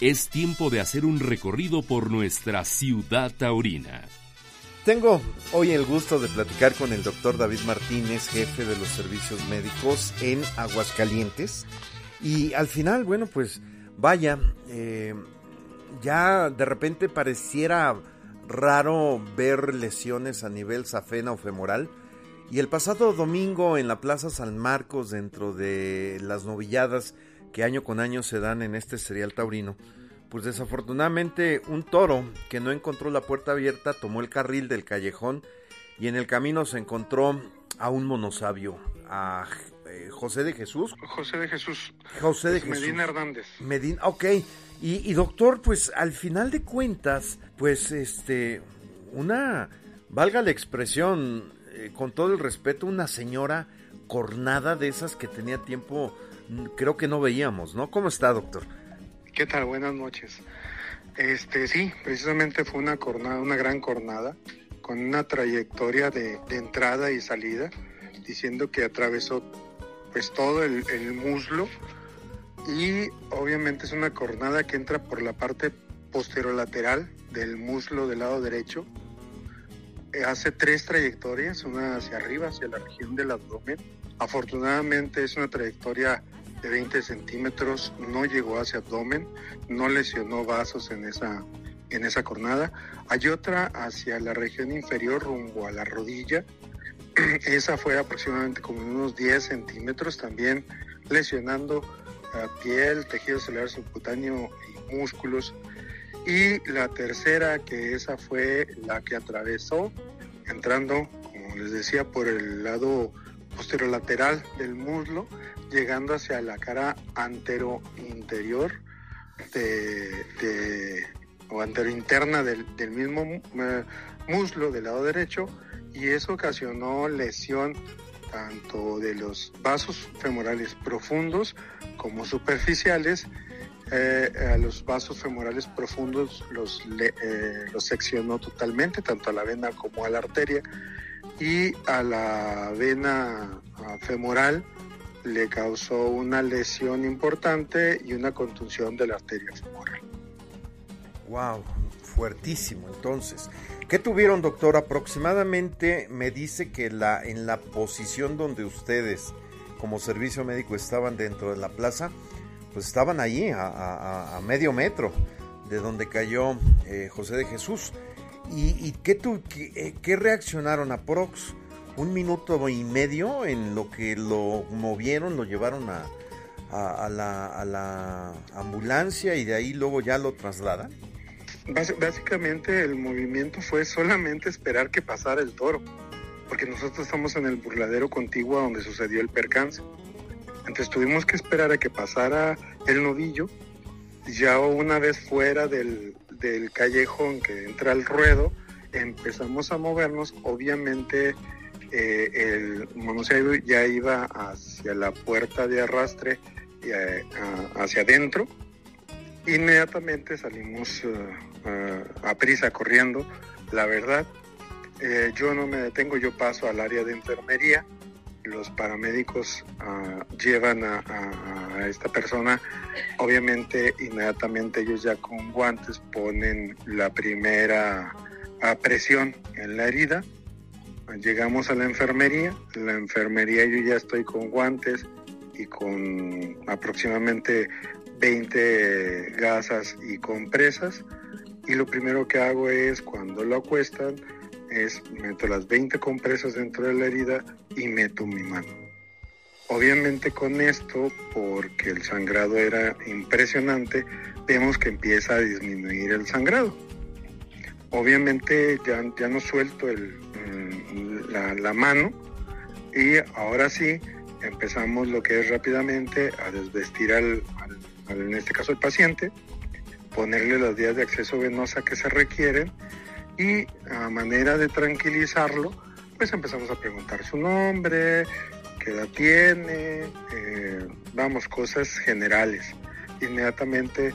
es tiempo de hacer un recorrido por nuestra ciudad taurina. Tengo hoy el gusto de platicar con el doctor David Martínez, jefe de los servicios médicos en Aguascalientes. Y al final, bueno, pues vaya, eh, ya de repente pareciera raro ver lesiones a nivel safena o femoral. Y el pasado domingo en la Plaza San Marcos, dentro de las novilladas que año con año se dan en este serial taurino, pues desafortunadamente un toro que no encontró la puerta abierta tomó el carril del callejón y en el camino se encontró a un monosabio, a eh, José de Jesús. José de Jesús. José de Jesús. Medina Hernández. Medina, ok. Y, doctor, pues al final de cuentas, pues este, una, valga la expresión, eh, con todo el respeto, una señora cornada de esas que tenía tiempo, creo que no veíamos, ¿no? ¿Cómo está, doctor? ¿Qué tal? Buenas noches. Este, sí, precisamente fue una cornada, una gran cornada, con una trayectoria de, entrada y salida, diciendo que atravesó pues todo el, muslo y obviamente es una cornada que entra por la parte posterolateral del muslo del lado derecho. Eh, hace tres trayectorias, una hacia arriba, hacia la región del abdomen. Afortunadamente es una trayectoria de 20 centímetros, no llegó hacia abdomen, no lesionó vasos en esa, en esa cornada. Hay otra hacia la región inferior rumbo a la rodilla. Esa fue aproximadamente como unos 10 centímetros, también lesionando piel, tejido celular subcutáneo y músculos. Y la tercera, que esa fue la que atravesó, entrando, como les decía, por el lado posterolateral del muslo, llegando hacia la cara antero interior de, o antero interna del, mismo eh, muslo del lado derecho y eso ocasionó lesión tanto de los vasos femorales profundos como superficiales. Eh, a los vasos femorales profundos los, eh, los seccionó totalmente, tanto a la vena como a la arteria, y a la vena femoral le causó una lesión importante y una contusión de la arteria femoral. Wow, fuertísimo. Entonces, ¿qué tuvieron, doctor? Aproximadamente me dice que la en la posición donde ustedes como servicio médico estaban dentro de la plaza, pues estaban allí a, medio metro de donde cayó eh, José de Jesús. ¿Y, qué, tu, qué, qué reaccionaron a Prox? un minuto y medio en lo que lo movieron, lo llevaron a, a, la, ambulancia y de ahí luego ya lo trasladan? básicamente el movimiento fue solamente esperar que pasara el toro, porque nosotros estamos en el burladero contiguo donde sucedió el percance. Entonces tuvimos que esperar a que pasara el novillo. Ya una vez fuera del, del callejón que entra el ruedo, empezamos a movernos. Obviamente eh, el monosabio ya iba hacia la puerta de arrastre, eh, hacia adentro. Inmediatamente salimos eh, a prisa corriendo, la verdad. yo no me detengo, yo paso al área de enfermería. Los paramédicos ah, llevan a, esta persona, obviamente inmediatamente ellos ya con guantes ponen la primera ah, presión en la herida. Llegamos a la enfermería, la enfermería yo ya estoy con guantes y con aproximadamente 20 gasas y compresas. Y lo primero que hago es cuando lo acuestan es meto las 20 compresas dentro de la herida y meto mi mano. Obviamente con esto, porque el sangrado era impresionante, vemos que empieza a disminuir el sangrado. Obviamente ya, ya no suelto el, la, mano y ahora sí empezamos lo que es rápidamente a desvestir al, en este caso al paciente, ponerle las vías de acceso venosa que se requieren y a manera de tranquilizarlo, pues empezamos a preguntar su nombre, qué edad tiene, eh, vamos, cosas generales. Inmediatamente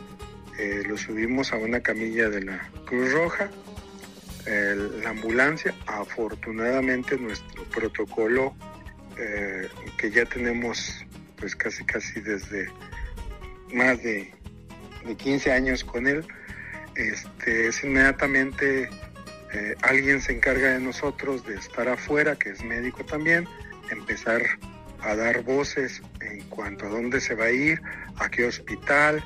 eh, lo subimos a una camilla de la Cruz Roja la ambulancia. Afortunadamente nuestro protocolo eh, que ya tenemos pues casi casi desde más de de 15 años con él, este, es inmediatamente eh, alguien se encarga de nosotros de estar afuera, que es médico también, empezar a dar voces en cuanto a dónde se va a ir, a qué hospital,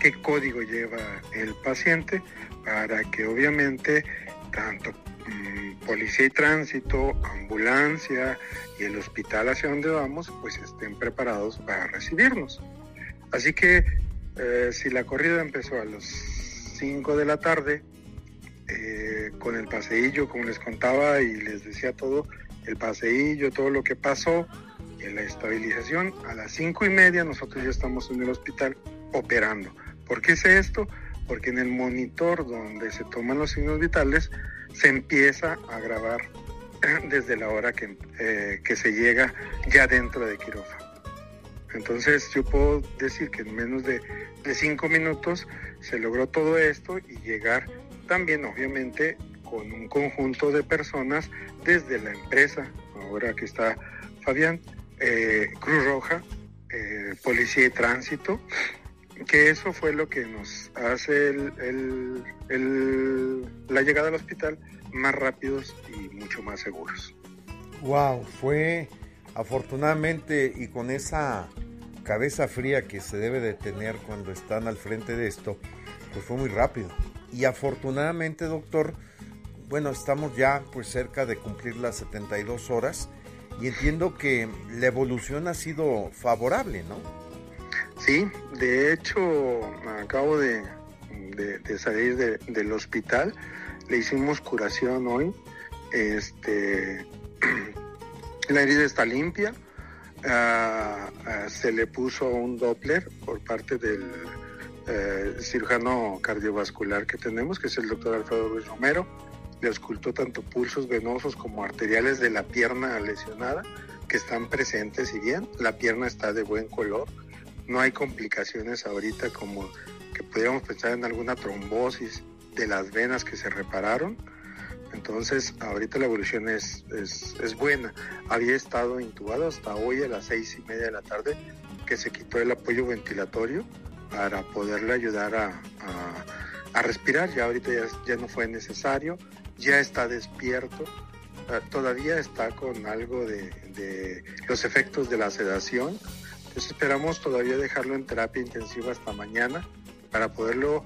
qué código lleva el paciente, para que obviamente tanto mm, policía y tránsito, ambulancia y el hospital hacia donde vamos, pues estén preparados para recibirnos. Así que eh, si la corrida empezó a las 5 de la tarde, eh, con el paseillo, como les contaba y les decía todo, el paseillo, todo lo que pasó, en la estabilización, a las cinco y media nosotros ya estamos en el hospital operando. ¿Por qué sé esto? Porque en el monitor donde se toman los signos vitales se empieza a grabar desde la hora que, eh, que se llega ya dentro de quirófano. Entonces yo puedo decir que en menos de, de cinco minutos se logró todo esto y llegar también obviamente con un conjunto de personas desde la empresa, ahora que está Fabián, eh, Cruz Roja, eh, Policía y Tránsito, que eso fue lo que nos hace la llegada al hospital más rápidos y mucho más seguros. Wow, fue afortunadamente y con esa cabeza fría que se debe de tener cuando están al frente de esto, pues fue muy rápido. Y afortunadamente, doctor, bueno, estamos ya pues cerca de cumplir las 72 horas y entiendo que la evolución ha sido favorable, ¿no? Sí, de hecho, acabo de, salir del hospital, le hicimos curación hoy, este, la herida está limpia, ah, ah, se le puso un Doppler por parte del eh, cirujano cardiovascular que tenemos, que es el doctor Alfredo Luis Romero, le auscultó tanto pulsos venosos como arteriales de la pierna lesionada que están presentes y bien, la pierna está de buen color, no hay complicaciones ahorita como que pudiéramos pensar en alguna trombosis de las venas que se repararon. Entonces, ahorita la evolución es, es, buena. Había estado intubado hasta hoy a las seis y media de la tarde, que se quitó el apoyo ventilatorio para poderle ayudar a, a, respirar. Ya ahorita ya, ya no fue necesario ya está despierto, ah, todavía está con algo de, los efectos de la sedación. Entonces esperamos todavía dejarlo en terapia intensiva hasta mañana para poderlo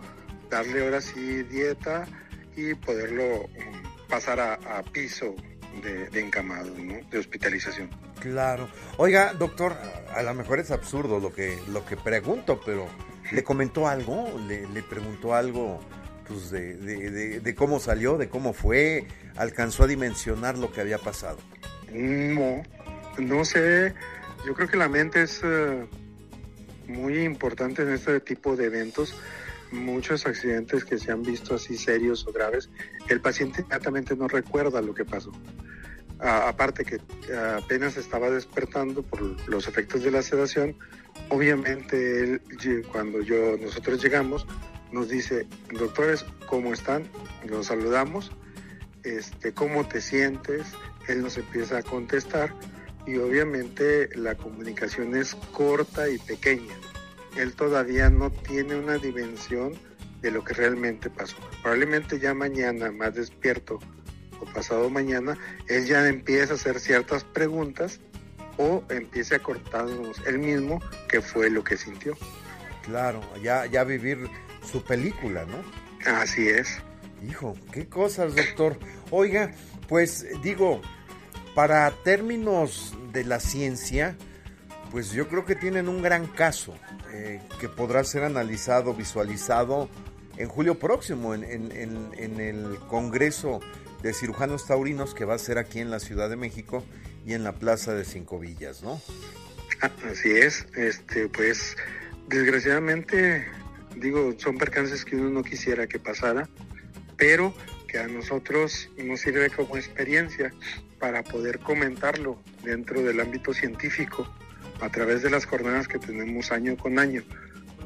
darle ahora sí dieta y poderlo um, pasar a, piso de, encamado, de hospitalización. Claro. Oiga, doctor, a lo mejor es absurdo lo que, lo que pregunto, pero ¿le comentó algo? ¿Le, preguntó algo pues, de, cómo salió, de cómo fue, alcanzó a dimensionar lo que había pasado. No, no sé, yo creo que la mente es eh, muy importante en este tipo de eventos. Muchos accidentes que se han visto así serios o graves, el paciente inmediatamente no recuerda lo que pasó. Aparte que apenas estaba despertando por los efectos de la sedación, obviamente él, cuando yo, nosotros llegamos, nos dice, doctores, ¿cómo están? Los saludamos, este, ¿cómo te sientes? Él nos empieza a contestar y obviamente la comunicación es corta y pequeña. Él todavía no tiene una dimensión de lo que realmente pasó. Probablemente ya mañana, más despierto o pasado mañana, él ya empieza a hacer ciertas preguntas o empiece a cortarnos él mismo qué fue lo que sintió. Claro, ya, ya vivir su película, ¿no? Así es. Hijo, qué cosas, doctor. Oiga, pues digo, para términos de la ciencia, pues yo creo que tienen un gran caso eh, que podrá ser analizado, visualizado en julio próximo en, en, el Congreso de Cirujanos Taurinos que va a ser aquí en la Ciudad de México y en la Plaza de Cinco Villas, ¿no? Así es, este, pues desgraciadamente digo, son percances que uno no quisiera que pasara, pero que a nosotros nos sirve como experiencia para poder comentarlo dentro del ámbito científico a través de las jornadas que tenemos año con año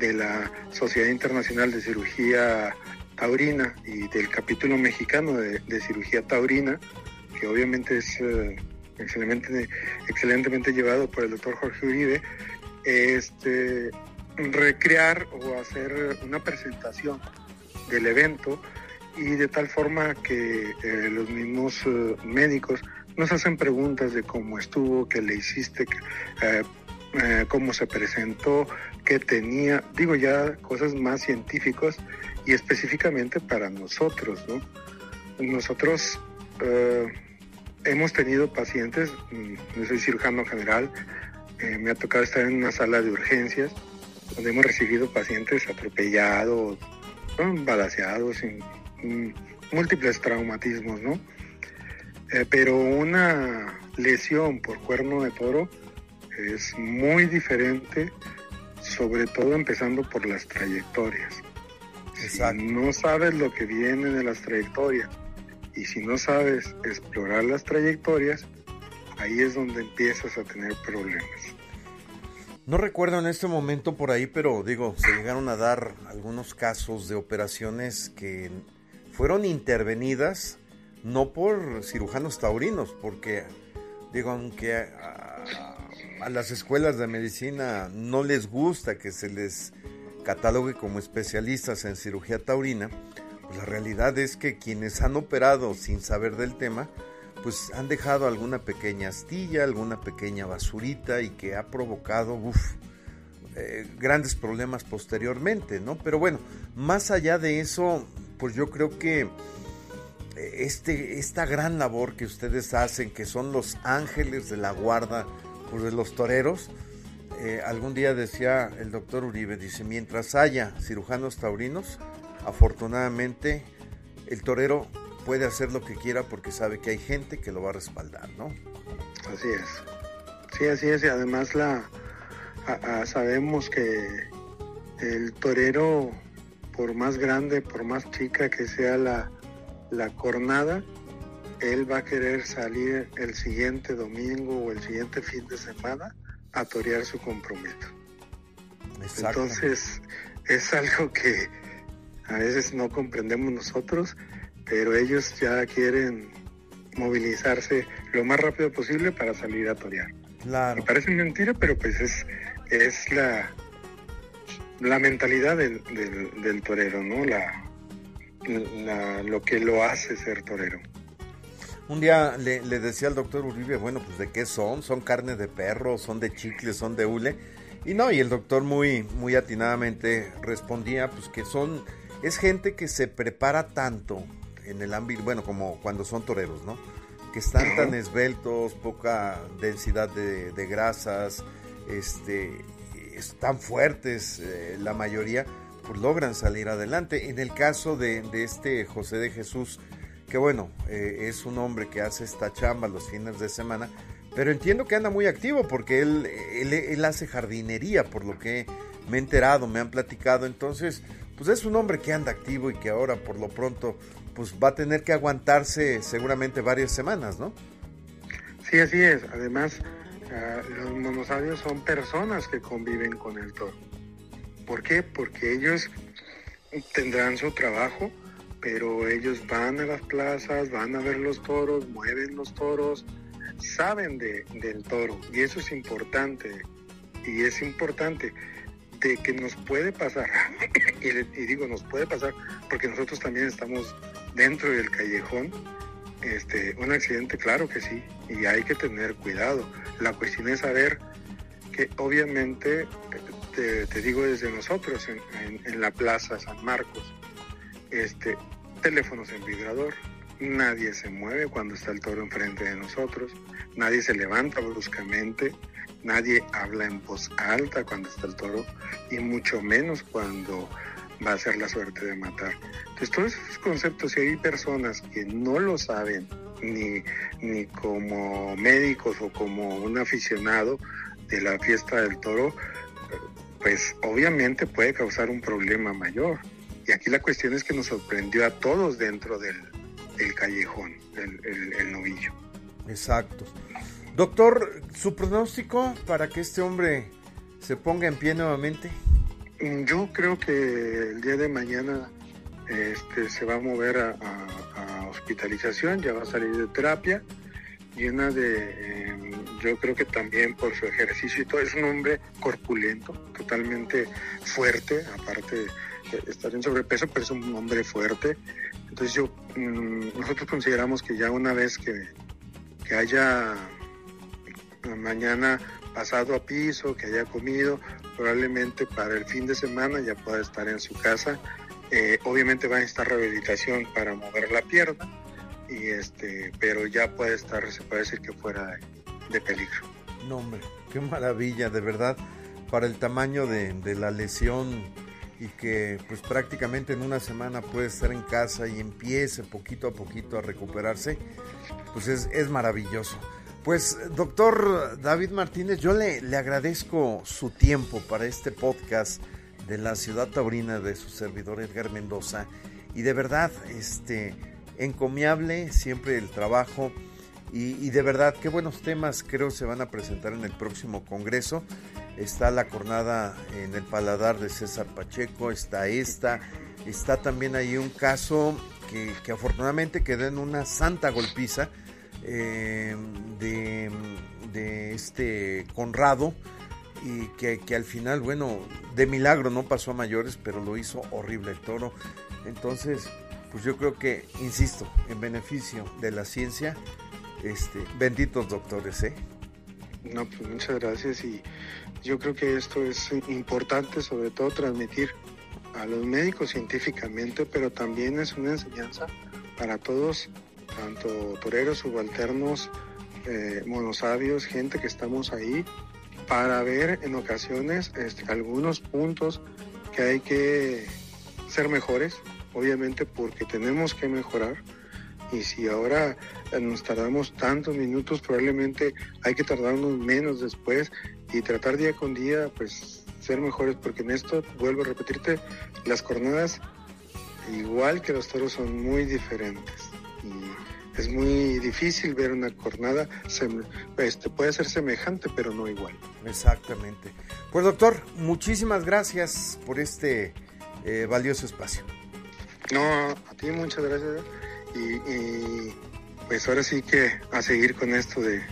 de la Sociedad Internacional de Cirugía Taurina y del capítulo mexicano de, cirugía taurina, que obviamente es eh, excelentemente, llevado por el doctor Jorge Uribe, este, recrear o hacer una presentación del evento y de tal forma que eh, los mismos eh, médicos nos hacen preguntas de cómo estuvo, qué le hiciste, cómo se presentó, qué tenía, digo ya cosas más científicas y específicamente para nosotros, ¿no? Nosotros hemos tenido pacientes, mm, yo soy cirujano general, me ha tocado estar en una sala de urgencias donde hemos recibido pacientes atropellados, balaseados, sin, múltiples traumatismos, ¿no? Eh, pero una lesión por cuerno de toro es muy diferente, sobre todo empezando por las trayectorias. Si no sabes lo que viene de las trayectorias y si no sabes explorar las trayectorias, ahí es donde empiezas a tener problemas. No recuerdo en este momento por ahí, pero digo, se llegaron a dar algunos casos de operaciones que fueron intervenidas no por cirujanos taurinos, porque digo, aunque a, las escuelas de medicina no les gusta que se les catalogue como especialistas en cirugía taurina, pues la realidad es que quienes han operado sin saber del tema, pues han dejado alguna pequeña astilla, alguna pequeña basurita y que ha provocado eh, grandes problemas posteriormente, ¿no? Pero bueno, más allá de eso, pues yo creo que eh, este, esta gran labor que ustedes hacen, que son los ángeles de la guarda pues, de los toreros, eh, algún día decía el doctor Uribe, dice, mientras haya cirujanos taurinos, afortunadamente el torero puede hacer lo que quiera porque sabe que hay gente que lo va a respaldar, ¿no? Así es. Sí, así es. Y además la sabemos que el torero, por más grande, por más chica que sea la, la cornada, él va a querer salir el siguiente domingo o el siguiente fin de semana a torear su compromiso. Entonces, es algo que a veces no comprendemos nosotros pero ellos ya quieren movilizarse lo más rápido posible para salir a torear. Claro. Me parece mentira, pero pues es, es la, la mentalidad del, del, torero, ¿no? La, lo que lo hace ser torero. Un día le, le, decía al doctor Uribe, bueno, pues de qué son, son carne de perro, son de chicle, son de hule. Y no, y el doctor muy, muy atinadamente respondía, pues que son, es gente que se prepara tanto en el ámbito, bueno, como cuando son toreros, ¿no? Que están tan esbeltos, poca densidad de, grasas, este, están fuertes, eh, la mayoría, pues logran salir adelante. En el caso de, este José de Jesús, que bueno, eh, es un hombre que hace esta chamba los fines de semana, pero entiendo que anda muy activo porque él, él, él hace jardinería, por lo que me he enterado, me han platicado, entonces, pues es un hombre que anda activo y que ahora por lo pronto pues va a tener que aguantarse seguramente varias semanas, ¿no? Sí, así es. Además, ah, los monosabios son personas que conviven con el toro. ¿Por qué? Porque ellos tendrán su trabajo, pero ellos van a las plazas, van a ver los toros, mueven los toros, saben de, del toro y eso es importante. Y es importante de que nos puede pasar, y, y, digo nos puede pasar porque nosotros también estamos dentro del callejón, este, un accidente, claro que sí, y hay que tener cuidado. La cuestión es saber que obviamente, te, digo desde nosotros, en, la plaza San Marcos, este, teléfonos en vibrador, nadie se mueve cuando está el toro enfrente de nosotros, nadie se levanta bruscamente, nadie habla en voz alta cuando está el toro, y mucho menos cuando va a ser la suerte de matar. Entonces, todos esos conceptos, si hay personas que no lo saben, ni, ni como médicos o como un aficionado de la fiesta del toro, pues obviamente puede causar un problema mayor. Y aquí la cuestión es que nos sorprendió a todos dentro del, callejón, el, el novillo. Exacto. Doctor, ¿su pronóstico para que este hombre se ponga en pie nuevamente? Yo creo que el día de mañana este, se va a mover a, hospitalización, ya va a salir de terapia, llena de, em, yo creo que también por su ejercicio y todo, es un hombre corpulento, totalmente fuerte, aparte de estar en sobrepeso, pero es un hombre fuerte. Entonces yo, mm, nosotros consideramos que ya una vez que, que haya mañana pasado a piso, que haya comido, probablemente para el fin de semana ya pueda estar en su casa. Eh, obviamente va a necesitar rehabilitación para mover la pierna, y este, pero ya puede estar, se puede decir que fuera de peligro. No, hombre, qué maravilla, de verdad, para el tamaño de, de la lesión y que pues prácticamente en una semana puede estar en casa y empiece poquito a poquito a recuperarse, pues es, es maravilloso. Pues doctor David Martínez, yo le, le agradezco su tiempo para este podcast de la ciudad taurina de su servidor Edgar Mendoza y de verdad, este, encomiable siempre el trabajo y, de verdad, qué buenos temas creo se van a presentar en el próximo Congreso. Está la jornada en el paladar de César Pacheco, está esta, está también ahí un caso que, que afortunadamente quedó en una santa golpiza eh, de, de, este Conrado y que, que al final, bueno, de milagro no pasó a mayores, pero lo hizo horrible el toro. Entonces, pues yo creo que, insisto, en beneficio de la ciencia, este, benditos doctores, ¿eh? No, pues muchas gracias y yo creo que esto es importante, sobre todo transmitir a los médicos científicamente, pero también es una enseñanza para todos, tanto toreros, subalternos, eh, monosabios, gente que estamos ahí, para ver en ocasiones este, algunos puntos que hay que ser mejores, obviamente porque tenemos que mejorar y si ahora nos tardamos tantos minutos, probablemente hay que tardarnos menos después y tratar día con día, pues ser mejores, porque en esto, vuelvo a repetirte, las jornadas, igual que los toros, son muy diferentes. Y es muy difícil ver una jornada, este, puede ser semejante, pero no igual. Exactamente. Pues doctor, muchísimas gracias por este eh, valioso espacio. No, a ti muchas gracias y, pues ahora sí que a seguir con esto de,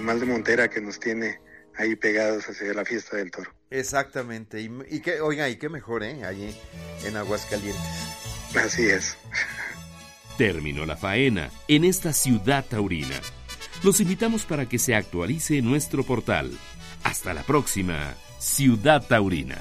Mal de Montera que nos tiene ahí pegados hacia la fiesta del toro. Exactamente, y, que, oiga, y qué mejor, ¿eh? Allí en Aguascalientes. Así es. Terminó la faena en esta ciudad taurina. Los invitamos para que se actualice nuestro portal. Hasta la próxima, Ciudad Taurina.